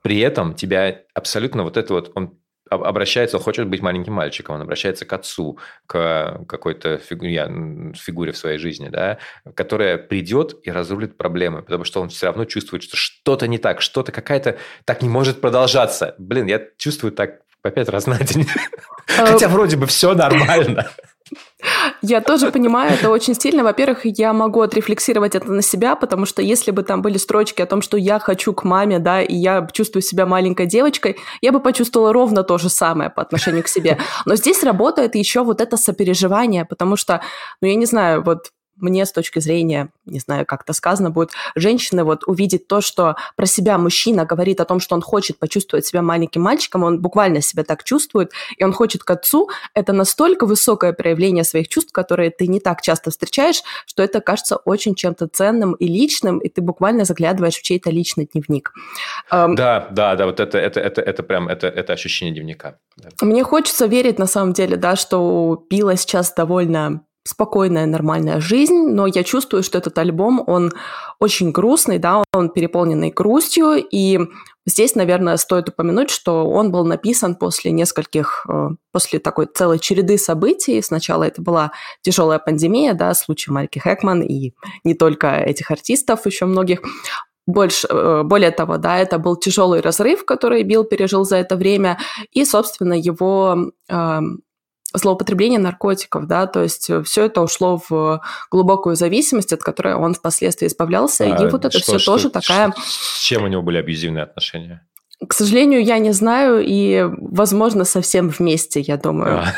При этом тебя абсолютно вот это вот, он об- обращается, он хочет быть маленьким мальчиком, он обращается к отцу, к какой-то фигуре, фигуре в своей жизни, да, которая придет и разрулит проблемы, потому что он все равно чувствует, что что-то не так, что-то какая-то так не может продолжаться. Блин, я чувствую так по пять раз на день. Э, Хотя вроде бы все нормально. Я тоже понимаю это очень сильно. Во-первых, я могу отрефлексировать это на себя, потому что если бы там были строчки о том, что я хочу к маме, да, и я чувствую себя маленькой девочкой, я бы почувствовала ровно то же самое по отношению к себе. Но здесь работает еще вот это сопереживание, потому что, ну, я не знаю, вот мне с точки зрения, не знаю, как это сказано будет, женщины вот увидеть то, что про себя мужчина говорит о том, что он хочет почувствовать себя маленьким мальчиком, он буквально себя так чувствует, и он хочет к отцу, это настолько высокое проявление своих чувств, которые ты не так часто встречаешь, что это кажется очень чем-то ценным и личным, и ты буквально заглядываешь в чей-то личный дневник. Эм, Да, да, да, вот это, это, это, это прям, это, это ощущение дневника. Мне хочется верить, на самом деле, да, что у Билла сейчас довольно спокойная, нормальная жизнь, но я чувствую, что этот альбом, он очень грустный, да, он переполненный грустью, и здесь, наверное, стоит упомянуть, что он был написан после нескольких, э, после такой целой череды событий. Сначала это была тяжелая пандемия, да, случай Марики Хэкман и не только этих артистов, еще многих. Больше, э, более того, да, это был тяжелый разрыв, который Билл пережил за это время, и, собственно, его эм, злоупотребление наркотиков, да, то есть все это ушло в глубокую зависимость, от которой он впоследствии избавлялся, и А вот это что- все тоже что- такая... С чем у него были абьюзивные отношения? К сожалению, я не знаю, и, возможно, совсем вместе, я думаю. А,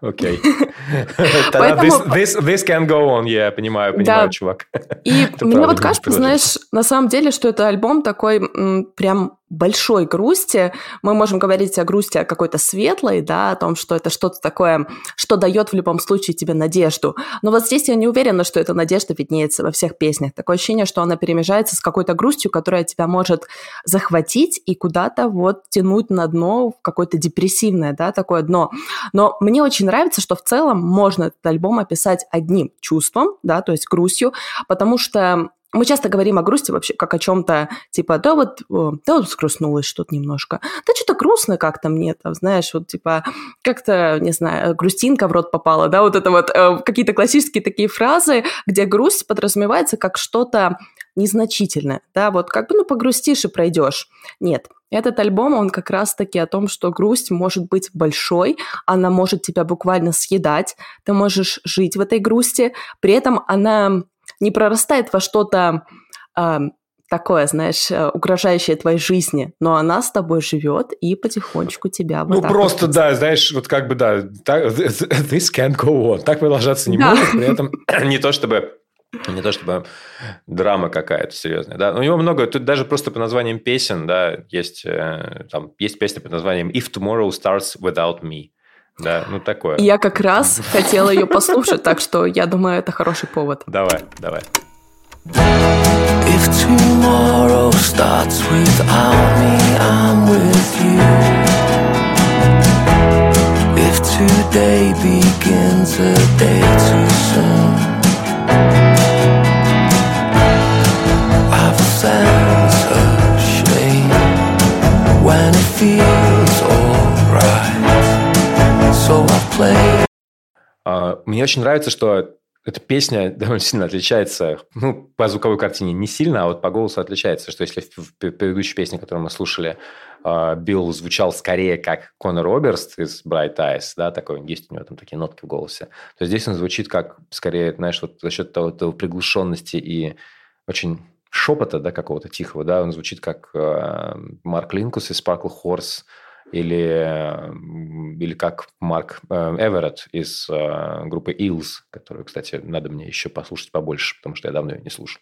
Окей. Тогда Поэтому- this, this, this can go on, я понимаю, понимаю, Да. чувак. И мне вот кажется, знаешь, на самом деле, что это альбом такой м, прям большой грусти. Мы можем говорить о грусти о какой-то светлой, да, о том, что это что-то такое, что дает в любом случае тебе надежду. Но вот здесь я не уверена, что эта надежда виднеется во всех песнях. Такое ощущение, что она перемежается с какой-то грустью, которая тебя может захватить и куда-то вот тянуть на дно, в какое-то депрессивное, да, такое дно. Но мне очень нравится, что в целом можно этот альбом описать одним чувством, да, то есть грустью, потому что мы часто говорим о грусти вообще как о чем-то, типа, да вот, да вот скрустнулось что-то немножко, да что-то грустно как-то мне, там, знаешь, вот типа, как-то, не знаю, грустинка в рот попала, да, вот это вот э, какие-то классические такие фразы, где грусть подразумевается как что-то незначительное, да, вот как бы, ну, погрустишь и пройдешь. Нет, этот альбом, он как раз-таки о том, что грусть может быть большой, она может тебя буквально съедать, ты можешь жить в этой грусти, при этом она не прорастает во что-то а, такое, знаешь, э, угрожающее твоей жизни, но она с тобой живет и потихонечку тебя вот Ну, просто, вот да, знаешь, вот как бы, да, так- this can't go on. Так продолжаться не Да. может, при этом не то чтобы не то чтобы драма какая-то серьезная, да. У него много, тут даже просто по названиям песен, да, есть, э, там, есть песня под названием «If Tomorrow Starts Without Me». Да, ну такое. И я как раз хотела ее послушать, так что я думаю, это хороший повод. Давай, давай. If tomorrow starts without me, I'm with you. If today begins a day too soon, Мне очень нравится, что эта песня довольно сильно отличается, ну, по звуковой картине не сильно, а вот по голосу отличается, что если в предыдущей песне, которую мы слушали, а, Билл звучал скорее как Конор Оберст из Bright Eyes, да, такой, есть у него там такие нотки в голосе, то здесь он звучит как, скорее, знаешь, вот за счет того, того приглушенности и очень шепота, да, какого-то тихого, да, он звучит как э, Марк Линкус из Sparkle Horse, или, или как Марк э, Эверетт из э, группы Eels, которую, кстати, надо мне еще послушать побольше, потому что я давно ее не слушал.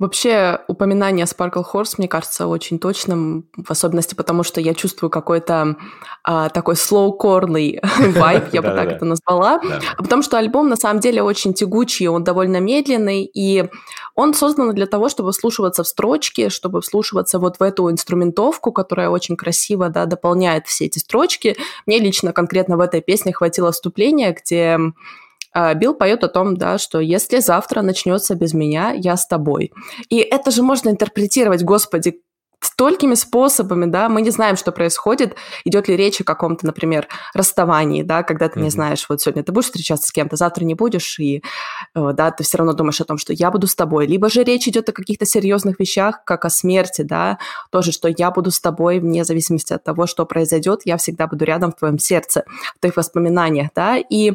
Вообще, упоминание Sparkle Horse, мне кажется, очень точным, в особенности потому, что я чувствую какой-то а, такой слоу-корный вайб, я бы так это назвала. Потому что альбом на самом деле очень тягучий, он довольно медленный, и он создан для того, чтобы вслушиваться в строчки, чтобы вслушиваться вот в эту инструментовку, которая очень красиво да, дополняет все эти строчки. Мне лично конкретно в этой песне хватило вступления, где Билл поет о том, да, что если завтра начнется без меня, я с тобой. И это же можно интерпретировать, господи, столькими способами, да, мы не знаем, что происходит, идет ли речь о каком-то, например, расставании, да, когда ты не Мгм. знаешь, вот сегодня ты будешь встречаться с кем-то, завтра не будешь, и, э, да, ты все равно думаешь о том, что я буду с тобой, либо же речь идет о каких-то серьезных вещах, как о смерти, да, тоже, что я буду с тобой вне зависимости от того, что произойдет, я всегда буду рядом в твоем сердце, в твоих воспоминаниях, да, и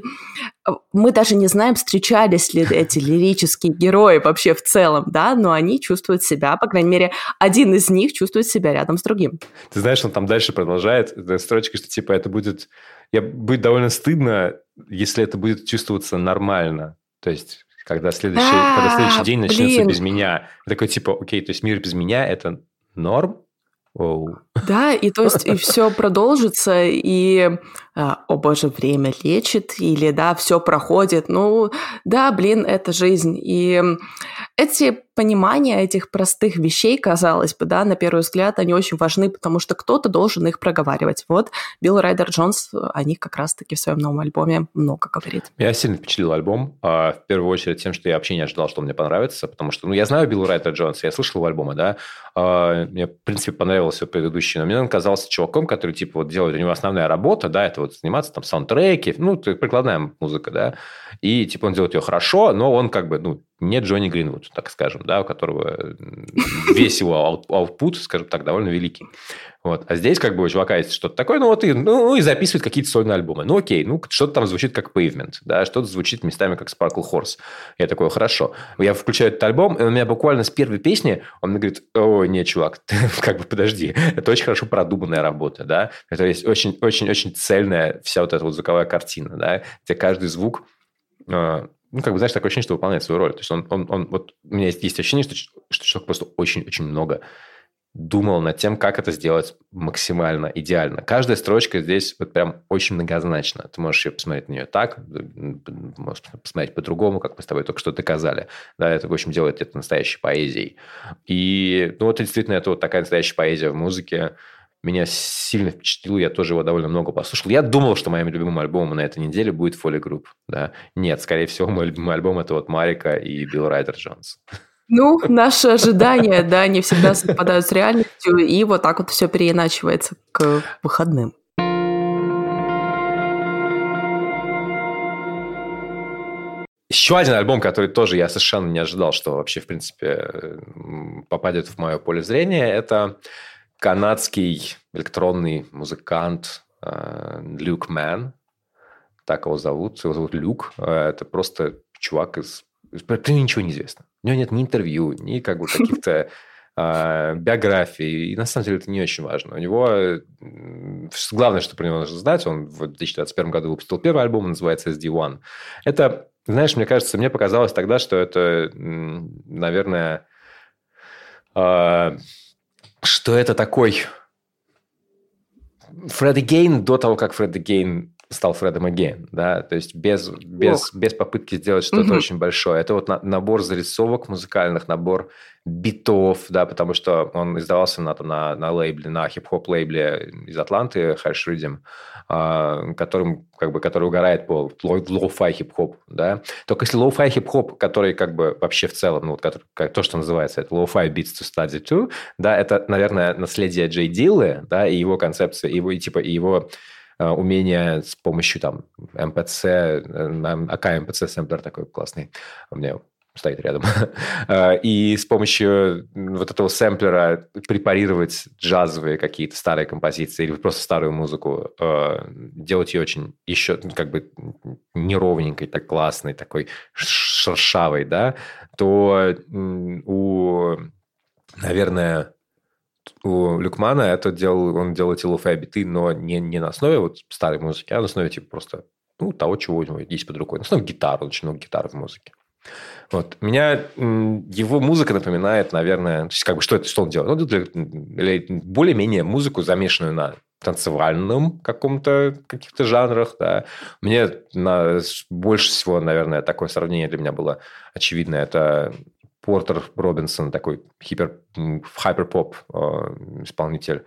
мы даже не знаем, встречались ли эти лирические герои вообще в целом, да, но они чувствуют себя, по крайней мере, один из них чувствует себя рядом с другим. Ты знаешь, он там дальше продолжает эта строчка, что типа это будет... Я, будет довольно стыдно, если это будет чувствоваться нормально. То есть, когда следующий, А, когда следующий день начнется блин. без меня. Такой типа, окей, то есть мир без меня – это норм? Оу. Да, и то есть и все продолжится, и, а, о боже, время лечит, или, да, все проходит. Ну, да, блин, это жизнь. И эти понимания этих простых вещей, казалось бы, да, на первый взгляд, они очень важны, потому что кто-то должен их проговаривать. Вот Билл Райдер Джонс о них как раз-таки в своем новом альбоме много говорит. Меня сильно впечатлил альбом, а, в первую очередь тем, что я вообще не ожидал, что он мне понравится, потому что, ну, я знаю Билла Райтера Джонса, я слышал его альбомы, да, А, мне, в принципе, понравился его предыдущий, но мне он казался чуваком, который, типа, вот делает, у него основная работа, да, это вот заниматься там саундтреки, ну, прикладная музыка, да, и, типа, он делает ее хорошо, но он, как бы, ну, не Джонни Гринвуд, так скажем, да, у которого весь его аут- аутпут, скажем так, довольно великий. Вот. А здесь как бы у чувака есть что-то такое, ну вот и, ну, и записывает какие-то сольные альбомы. Ну окей, ну что-то там звучит как Pavement, да, что-то звучит местами как Sparkle Horse. Я такой, хорошо. Я включаю этот альбом, и у меня буквально с первой песни он мне говорит, о, не, чувак, ты как бы подожди, это очень хорошо продуманная работа, да, это есть очень-очень-очень цельная вся вот эта вот звуковая картина, да, где каждый звук э, ну, как бы, знаешь, такое ощущение, что выполняет свою роль. То есть он, он, он вот у меня есть, есть ощущение, что, что человек просто очень-очень много думал над тем, как это сделать максимально идеально. Каждая строчка здесь вот прям очень многозначна. Ты можешь ее посмотреть на нее так, можешь посмотреть по-другому, как мы с тобой только что доказали. Да, это, в общем, делает это настоящей поэзией. И, ну, вот действительно, это вот такая настоящая поэзия в музыке. Меня сильно впечатлило, я тоже его довольно много послушал. Я думал, что моим любимым альбомом на этой неделе будет Foley Group. Да. Нет, скорее всего, мой любимый альбом – это вот Марика и Билл Райдер Джонс. Ну, наши ожидания, да, не всегда совпадают с реальностью, и вот так вот все переиначивается к выходным. Еще один альбом, который тоже я совершенно не ожидал, что вообще, в принципе, попадет в мое поле зрения, это канадский электронный музыкант э, Люк Мэн. Так его зовут. Его зовут Люк. Э, Это просто чувак из... Про него ничего не известно. У него нет ни интервью, ни как бы каких-то э, биографий. И на самом деле это не очень важно. У него... Главное, что про него нужно знать, он в 2021 году выпустил первый альбом, называется SD1. Это, знаешь, мне кажется, мне показалось тогда, что это, наверное, э, что это такой Фредди Гейн до того, как Фредди Гейн стал Фредом Агейн, да, то есть без, без, без попытки сделать что-то Мгм. очень большое. Это вот на- набор зарисовок музыкальных, набор битов, да, потому что он издавался на, там, на, на лейбле, на хип-хоп лейбле из Атланты, Hash Rhythm, а, которым, как бы, который угорает по ло- лоу-фай хип-хоп, да. Только если лоу-фай хип-хоп, который как бы вообще в целом, ну, вот, который, как, то, что называется, это lo-fi beats to study to, да, это, наверное, наследие Джей Диллы, да, и его концепция, его, и, типа, и его э, умение с помощью там MPC, э, Akai MPC сэмплер такой классный, у меня стоит рядом, Э, и с помощью вот этого сэмплера препарировать джазовые какие-то старые композиции или просто старую музыку, э, делать ее очень еще ну, как бы неровненькой, так классной, такой шершавой, да, то у, наверное, у Loukeman а это делал, он делал эти лоу-фай биты, но не, не на основе вот старой музыки, а на основе типа просто ну, того, чего у него есть под рукой. На основе гитары, очень много гитары в музыке. Вот. Меня его музыка напоминает, наверное, то есть как бы что это, что он делает? Он делает более-менее музыку, замешанную на танцевальном каком-то каких-то жанрах, да. Мне на, больше всего, наверное, такое сравнение для меня было очевидно. Это Портер Робинсон, такой хипер, хайпер-поп э, исполнитель,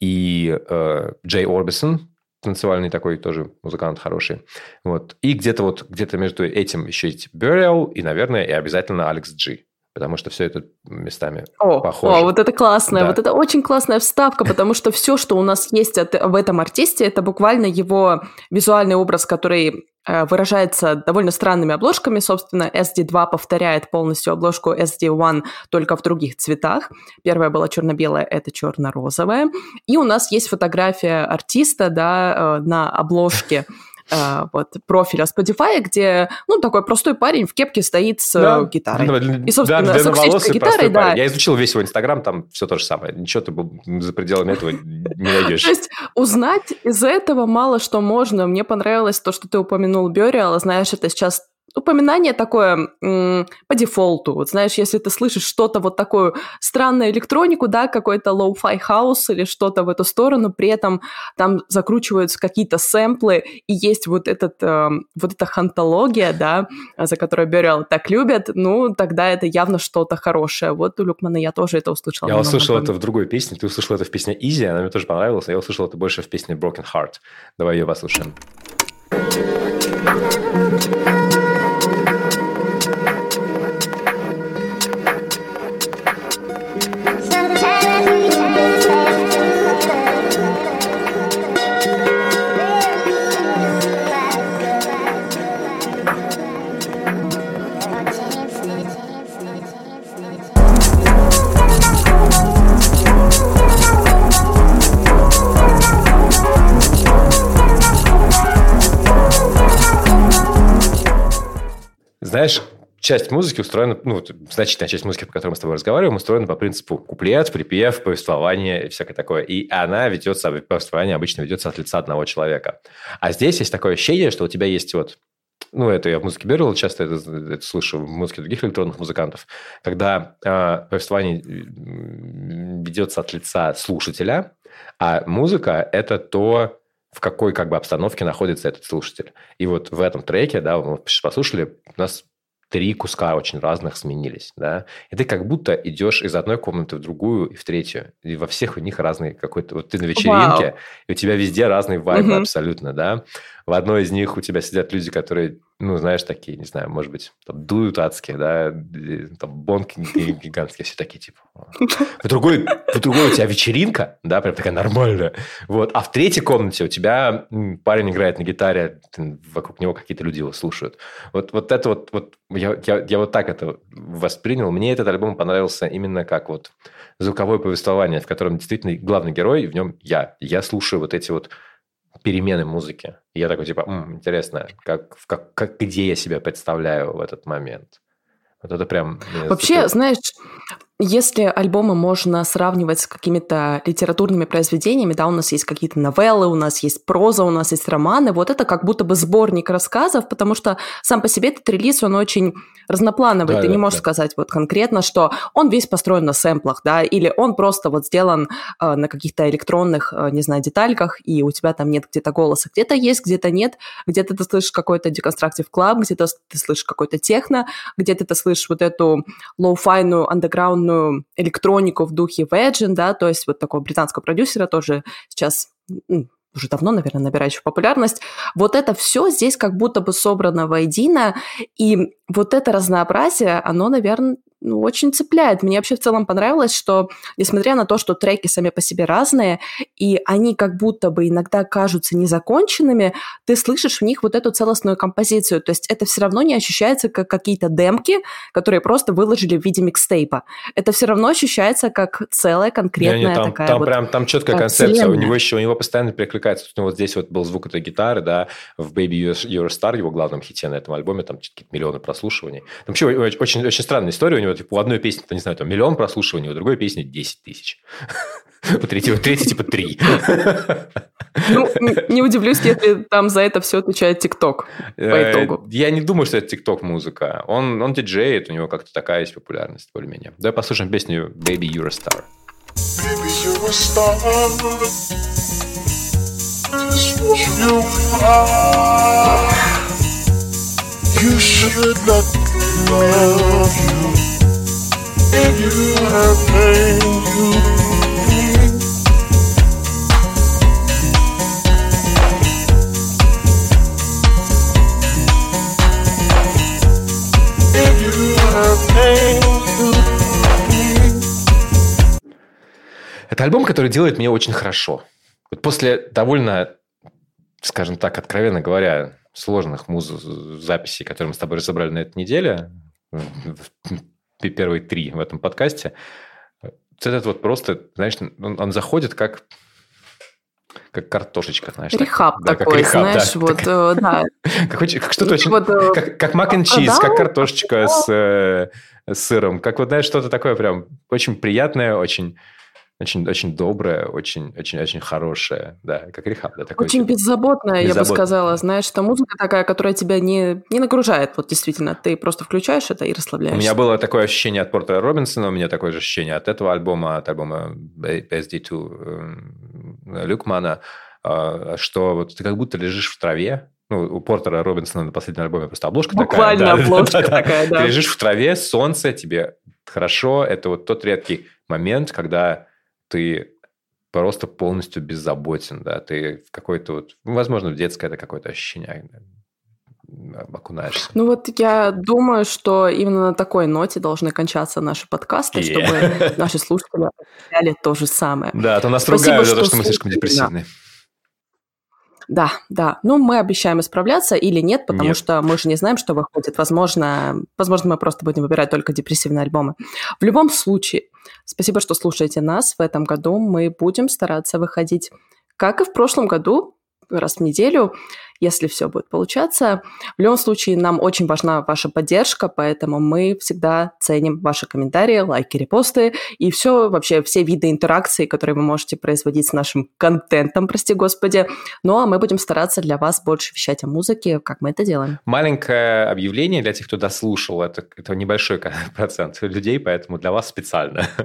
и э, Джей Орбисон, танцевальный такой тоже музыкант хороший. Вот. И где-то вот где-то между этим еще есть Burial и, наверное, и обязательно Алекс Джи. Потому что все это местами О, похоже. о, вот это классная, Да. вот это очень классная вставка, потому что все, что у нас есть от- в этом артисте, это буквально его визуальный образ, который выражается довольно странными обложками. Собственно, SD2 повторяет полностью обложку SD1 только в других цветах. Первая была черно-белая, это черно-розовая. И у нас есть фотография артиста да, э, на обложке э, вот, профиля Spotify, где, ну, такой простой парень в кепке стоит с э, гитарой. И, собственно, да, с акустической гитарой, да. парень. Я изучил весь его Инстаграм, там все то же самое. Ничего ты за пределами этого не найдешь. То есть узнать из этого мало что можно. Мне понравилось то, что ты упомянул Бёриала. Знаешь, это сейчас упоминание такое м, по дефолту. Вот знаешь, если ты слышишь что-то вот такую странную электронику, да, какой-то low-fi хаус или что-то в эту сторону, при этом там закручиваются какие-то сэмплы, и есть вот, этот, э, вот эта хантология, да, за которую Бёриал так любят, ну, тогда это явно что-то хорошее. Вот у Люкмана я тоже это услышала. Я услышал это в другой песне. Ты услышал это в песне Easy, она мне тоже понравилась. а Я услышал это больше в песне Broken Heart. Давай ее послушаем. Часть музыки устроена, ну, значительная часть музыки, по которой мы с тобой разговариваем, устроена по принципу куплет, припев, повествование и всякое такое. И она ведется, повествование обычно ведется от лица одного человека. А здесь есть такое ощущение, что у тебя есть вот ну, это я в музыке Беррилла часто это, это слышу, в музыке других электронных музыкантов, когда э, повествование ведется от лица слушателя, а музыка – это то, в какой как бы обстановке находится этот слушатель. И вот в этом треке, да, мы послушали, у нас три куска очень разных сменились, да, и ты как будто идешь из одной комнаты в другую и в третью, и во всех у них разный какой-то, вот ты на вечеринке, Вау. и у тебя везде разные вайбы Мгм. абсолютно, да, в одной из них у тебя сидят люди, которые, ну, знаешь, такие, не знаю, может быть, там, дуют адские, да, там, бонки ги- гигантские, все такие, типа. В другой, в другой у тебя вечеринка, да, прям такая нормальная, вот, а в третьей комнате у тебя парень играет на гитаре, вокруг него какие-то люди его слушают. Вот, вот это вот, вот я, я, я вот так это воспринял. Мне этот альбом понравился именно как вот звуковое повествование, в котором действительно главный герой, в нем я. Я слушаю вот эти вот перемены музыки. И я такой, типа, «М, интересно, как, как, как, где я себя представляю в этот момент? Вот это прям... Вообще, зацепило. знаешь, если альбомы можно сравнивать с какими-то литературными произведениями, да, у нас есть какие-то новеллы, у нас есть проза, у нас есть романы, вот это как будто бы сборник рассказов, потому что сам по себе этот релиз, он очень разноплановый, Да, ты да, не можешь да. сказать вот конкретно, что он весь построен на сэмплах, да, или он просто вот сделан э, на каких-то электронных, э, не знаю, детальках, и у тебя там нет где-то голоса, где-то есть, где-то нет, где-то ты слышишь какой-то деконструктив клаб, где-то ты слышишь какой-то техно, где-то ты слышишь вот эту лоу-файную андеграундную электронику в духе Vegyn, да, то есть вот такого британского продюсера тоже сейчас м, уже давно, наверное, набирающий популярность. Вот это все здесь как будто бы собрано воедино, и вот это разнообразие, оно, наверное, ну, очень цепляет. Мне вообще в целом понравилось, что, несмотря на то, что треки сами по себе разные, и они как будто бы иногда кажутся незаконченными, ты слышишь в них вот эту целостную композицию. То есть это все равно не ощущается как какие-то демки, которые просто выложили в виде микстейпа. Это все равно ощущается как целая конкретная Не-не, там, такая там вот... прям там четкая концепция. У него еще у него постоянно перекликается. У него вот здесь вот был звук этой гитары, да, в Baby You're Star, его главном хите на этом альбоме, там какие-то миллионы прослушиваний. Там вообще очень, очень странная история. У него когда типа, у одной песни, не знаю, там миллион прослушиваний, у другой песни 10 тысяч. У третьего, третий типа три. Ну, не удивлюсь, если там за это все отвечает ТикТок по Э, итогу. Я не думаю, что это тикток музыка. Он, он диджеет, у него как-то такая есть популярность более-менее. Давай послушаем песню Baby You're a Star. Baby, you're a star. Just you are. You should let me love you. Это альбом, который делает меня очень хорошо. Вот после довольно, скажем так, откровенно говоря, сложных муз- записей, которые мы с тобой разобрали на этой неделе, первые три в этом подкасте, этот вот просто, знаешь, он, он заходит как как картошечка, знаешь. так. Рехаб Да, как такой, рехаб, да. знаешь, вот, э, да. Как, что-то очень... Вот, э, Как, как мак cheese, да? как картошечка с, э, с сыром. Как вот, знаешь, что-то такое прям очень приятное, очень, очень, очень доброе, очень, очень, очень хорошее. Да, как рехаб. Да, такой Очень типа. беззаботная, я бы сказала. Знаешь, это музыка такая, которая тебя не, не нагружает. Вот действительно, ты просто включаешь это и У расслабляешься. меня было такое ощущение от Портера Робинсона, у меня такое же ощущение от этого альбома, от альбома SD2 э, Люкмана, э, что вот ты как будто лежишь в траве, ну, у Портера Робинсона на последнем альбоме просто обложка Буквально такая. да, обложка да, да. такая, да. Ты лежишь в траве, солнце, тебе хорошо. Это вот тот редкий момент, когда ты просто полностью беззаботен, да, ты в какой-то вот, ну, возможно, в детское это какое-то ощущение окунаешься. Ну вот я думаю, что именно на такой ноте должны кончаться наши подкасты, Yeah. чтобы наши слушатели ощущали то же самое. Да, а то нас Спасибо, ругают за то, что мы слишком да. Да, да. Ну, мы обещаем исправляться или нет, потому Нет. что мы же не знаем, что выходит. Возможно, возможно, мы просто будем выбирать только депрессивные альбомы. В любом случае, спасибо, что слушаете нас. В этом году мы будем стараться выходить, как и в прошлом году, раз в неделю, если все будет получаться. В любом случае, нам очень важна ваша поддержка, поэтому мы всегда ценим ваши комментарии, лайки, репосты и все, вообще все виды интеракции, которые вы можете производить с нашим контентом, прости господи. Ну, а мы будем стараться для вас больше вещать о музыке, как мы это делаем. Маленькое объявление для тех, кто дослушал. Это, это небольшой процент людей, поэтому для вас специально.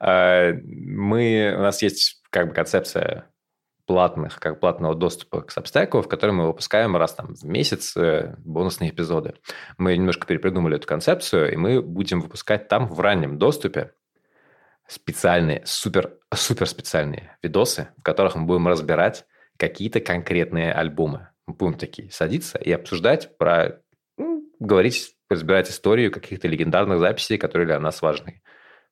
Э, Мы, у нас есть как бы концепция платных, как платного доступа к Substack, в котором мы выпускаем раз там в месяц э, бонусные эпизоды. Мы немножко перепридумали эту концепцию, и мы будем выпускать там в раннем доступе специальные, супер, супер специальные видосы, в которых мы будем разбирать какие-то конкретные альбомы. Мы будем такие садиться и обсуждать про, ну, говорить, разбирать историю каких-то легендарных записей, которые для нас важны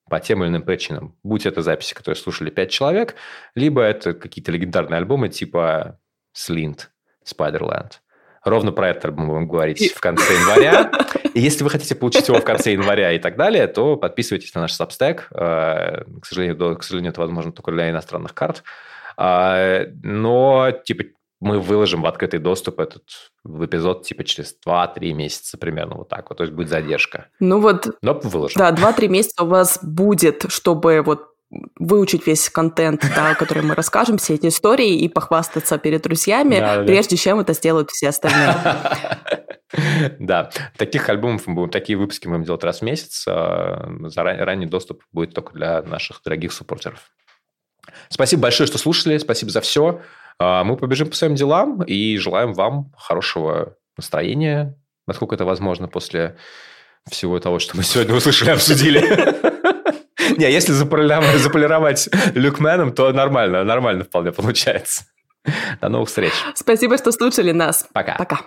по тем или иным причинам. Будь это записи, которые слушали пять человек, либо это какие-то легендарные альбомы типа Slint, Spiderland. Ровно про это мы будем говорить И- в конце января. И если вы хотите получить его в конце января и так далее, то подписывайтесь на наш Substack. Э, К сожалению, до- к сожалению, это возможно только для иностранных карт. А, Но, типа, мы выложим в открытый доступ этот в эпизод типа через 2-3 месяца примерно вот так вот. То есть будет задержка. Ну вот, Но выложим. да, 2-3 месяца у вас будет, чтобы вот выучить весь контент, да, который мы расскажем, все эти истории и похвастаться перед друзьями, Да-да-да. прежде чем это сделают все остальные. Да, таких альбомов мы будем, такие выпуски мы будем делать раз в месяц. а, ранний доступ будет только для наших дорогих суппортеров. Спасибо большое, что слушали. Спасибо за все. А, Мы побежим по своим делам и желаем вам хорошего настроения, насколько это возможно после всего того, что мы сегодня услышали и обсудили. Не, если заполировать, заполировать люкменом, то нормально, нормально вполне получается. До новых встреч. Спасибо, что слушали нас. Пока. Пока.